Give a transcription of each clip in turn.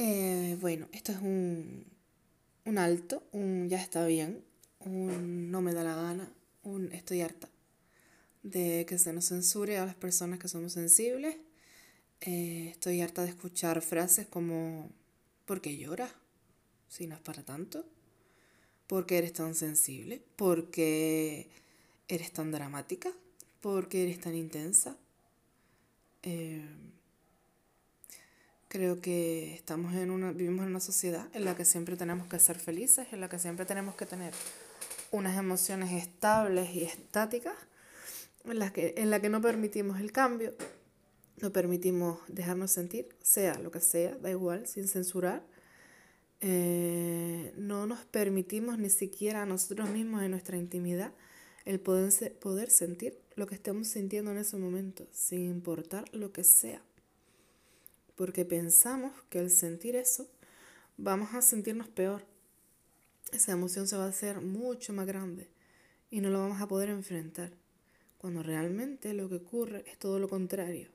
Eh, bueno, esto es un, un alto, un ya está bien, un no me da la gana, un estoy harta de que se nos censure a las personas que somos sensibles. Eh, estoy harta de escuchar frases como ¿por qué lloras? Si no es para tanto. ¿Por qué eres tan sensible? ¿Por qué eres tan dramática? ¿Por qué eres tan intensa? Eh, creo que estamos en una, vivimos en una sociedad en la que siempre tenemos que ser felices, en la que siempre tenemos que tener unas emociones estables y estáticas, en la que, en la que no permitimos el cambio, no permitimos dejarnos sentir, sea lo que sea, da igual, sin censurar. Eh, no nos permitimos ni siquiera a nosotros mismos en nuestra intimidad el poder, poder sentir lo que estemos sintiendo en ese momento, sin importar lo que sea. Porque pensamos que al sentir eso vamos a sentirnos peor. Esa emoción se va a hacer mucho más grande y no lo vamos a poder enfrentar. Cuando realmente lo que ocurre es todo lo contrario.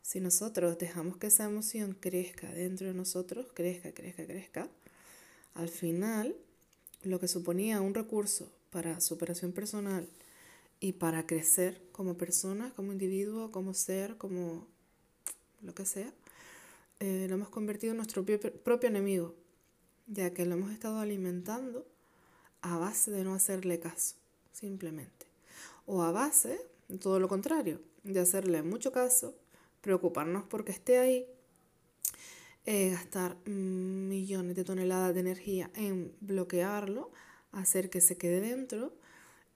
Si nosotros dejamos que esa emoción crezca dentro de nosotros, crezca, crezca, crezca, al final lo que suponía un recurso para superación personal y para crecer como persona, como individuo, como ser, como lo que sea, eh, lo hemos convertido en nuestro propio enemigo, ya que lo hemos estado alimentando a base de no hacerle caso, simplemente. O a base, todo lo contrario, de hacerle mucho caso, preocuparnos porque esté ahí, eh, gastar millones de toneladas de energía en bloquearlo, hacer que se quede dentro,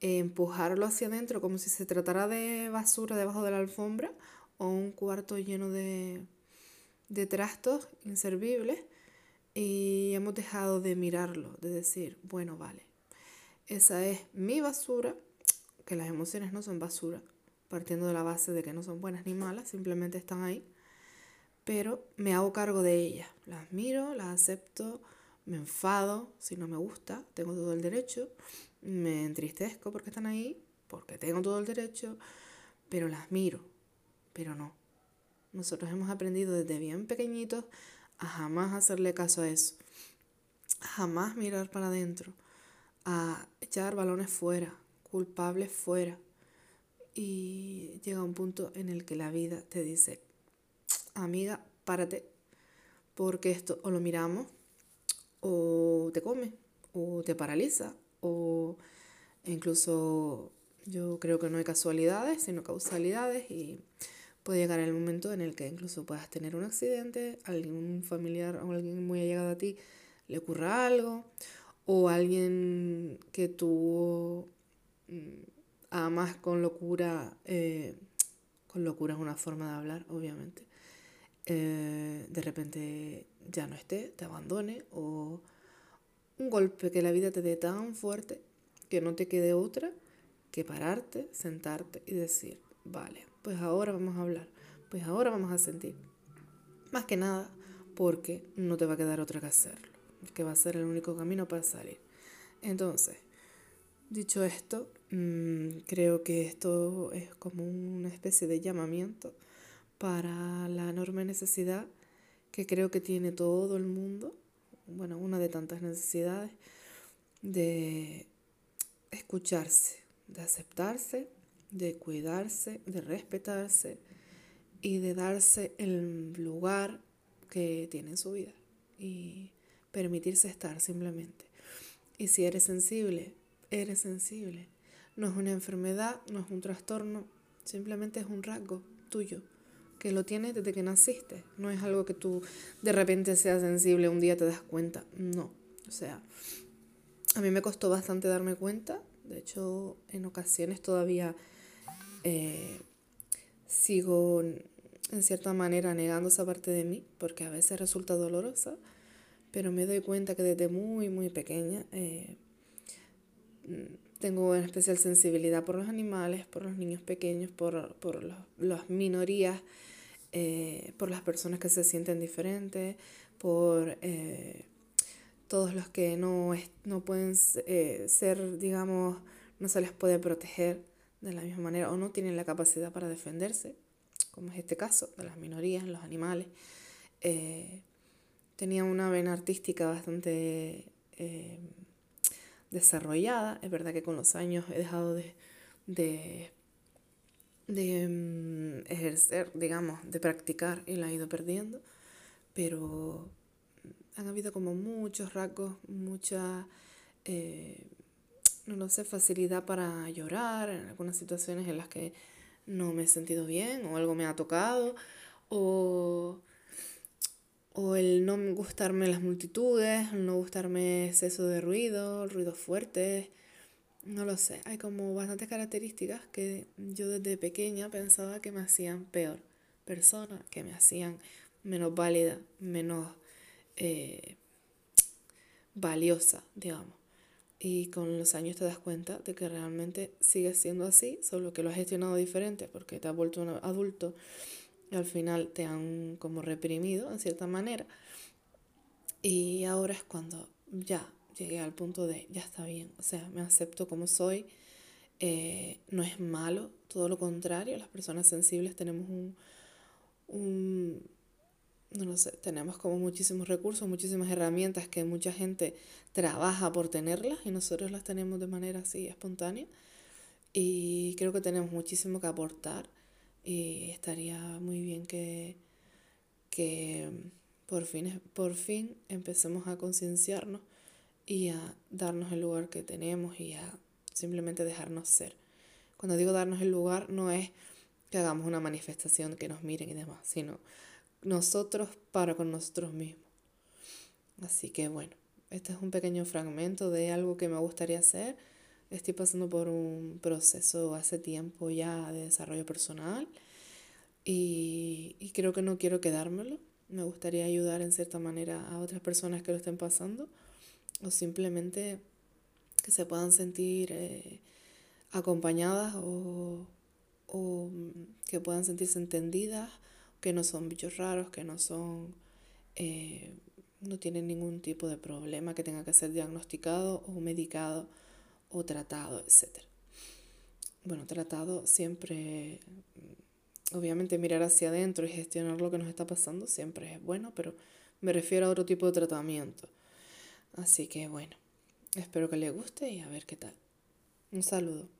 eh, empujarlo hacia adentro como si se tratara de basura debajo de la alfombra o un cuarto lleno de, de trastos inservibles y hemos dejado de mirarlo, de decir, bueno, vale, esa es mi basura, que las emociones no son basura, partiendo de la base de que no son buenas ni malas, simplemente están ahí, pero me hago cargo de ellas, las miro, las acepto, me enfado si no me gusta, tengo todo el derecho, me entristezco porque están ahí, porque tengo todo el derecho, pero las miro, pero no. Nosotros hemos aprendido desde bien pequeñitos a jamás hacerle caso a eso, a jamás mirar para adentro, a echar balones fuera, culpables fuera. Y llega un punto en el que la vida te dice, amiga, párate, porque esto o lo miramos o te come, o te paraliza, o incluso yo creo que no hay casualidades, sino causalidades y puede llegar el momento en el que incluso puedas tener un accidente, algún familiar o alguien muy allegado a ti le ocurra algo, o alguien que tú mm, amas con locura, eh, con locura es una forma de hablar, obviamente, eh, de repente ya no esté, te abandone o un golpe que la vida te dé tan fuerte que no te quede otra que pararte, sentarte y decir, vale, pues ahora vamos a hablar, pues ahora vamos a sentir. Más que nada porque no te va a quedar otra que hacerlo, que va a ser el único camino para salir. Entonces, dicho esto, mm, creo que esto es como una especie de llamamiento para la enorme necesidad que creo que tiene todo el mundo, bueno, una de tantas necesidades, de escucharse, de aceptarse, de cuidarse, de respetarse y de darse el lugar que tiene en su vida y permitirse estar simplemente. Y si eres sensible, eres sensible. No es una enfermedad, no es un trastorno, simplemente es un rasgo tuyo que lo tienes desde que naciste. No es algo que tú de repente seas sensible, un día te das cuenta. No. O sea, a mí me costó bastante darme cuenta. De hecho, en ocasiones todavía eh, sigo en cierta manera negando esa parte de mí, porque a veces resulta dolorosa, pero me doy cuenta que desde muy, muy pequeña eh, tengo una especial sensibilidad por los animales, por los niños pequeños, por, por las minorías eh, por las personas que se sienten diferentes, por eh, todos los que no, no pueden eh, ser, digamos, no se les puede proteger de la misma manera o no tienen la capacidad para defenderse, como es este caso de las minorías, los animales. tenía una vena artística bastante eh, desarrollada. Es verdad que con los años he dejado de, de, de mm, ejercer, digamos, de practicar y la he ido perdiendo, pero han habido como muchos rasgos, mucha, eh, no sé, facilidad para llorar en algunas situaciones en las que no me he sentido bien o algo me ha tocado o, o el no gustarme las multitudes, el no gustarme exceso de ruido, ruidos fuertes, no lo sé, hay como bastantes características que yo desde pequeña pensaba que me hacían peor persona, que me hacían menos válida, menos eh, valiosa, digamos. Y con los años te das cuenta de que realmente sigue siendo así, solo que lo has gestionado diferente porque te has vuelto un adulto y al final te han como reprimido en cierta manera. Y ahora es cuando ya llegué al punto de ya está bien, o sea, me acepto como soy, eh, no es malo, todo lo contrario, las personas sensibles tenemos un, un no lo sé, tenemos como muchísimos recursos, muchísimas herramientas que mucha gente trabaja por tenerlas y nosotros las tenemos de manera así espontánea. Y creo que tenemos muchísimo que aportar y estaría muy bien que, que por, fin, por fin empecemos a concienciarnos y a darnos el lugar que tenemos y a simplemente dejarnos ser. Cuando digo darnos el lugar no es que hagamos una manifestación que nos miren y demás, sino nosotros para con nosotros mismos. Así que bueno, este es un pequeño fragmento de algo que me gustaría hacer. Estoy pasando por un proceso hace tiempo ya de desarrollo personal y, y creo que no quiero quedármelo. Me gustaría ayudar en cierta manera a otras personas que lo estén pasando o simplemente que se puedan sentir eh, acompañadas o, o que puedan sentirse entendidas que no son bichos raros, que no son, eh, no tienen ningún tipo de problema que tenga que ser diagnosticado o medicado o tratado, etc. Bueno, tratado siempre, obviamente mirar hacia adentro y gestionar lo que nos está pasando siempre es bueno, pero me refiero a otro tipo de tratamiento. Así que bueno, espero que le guste y a ver qué tal. Un saludo.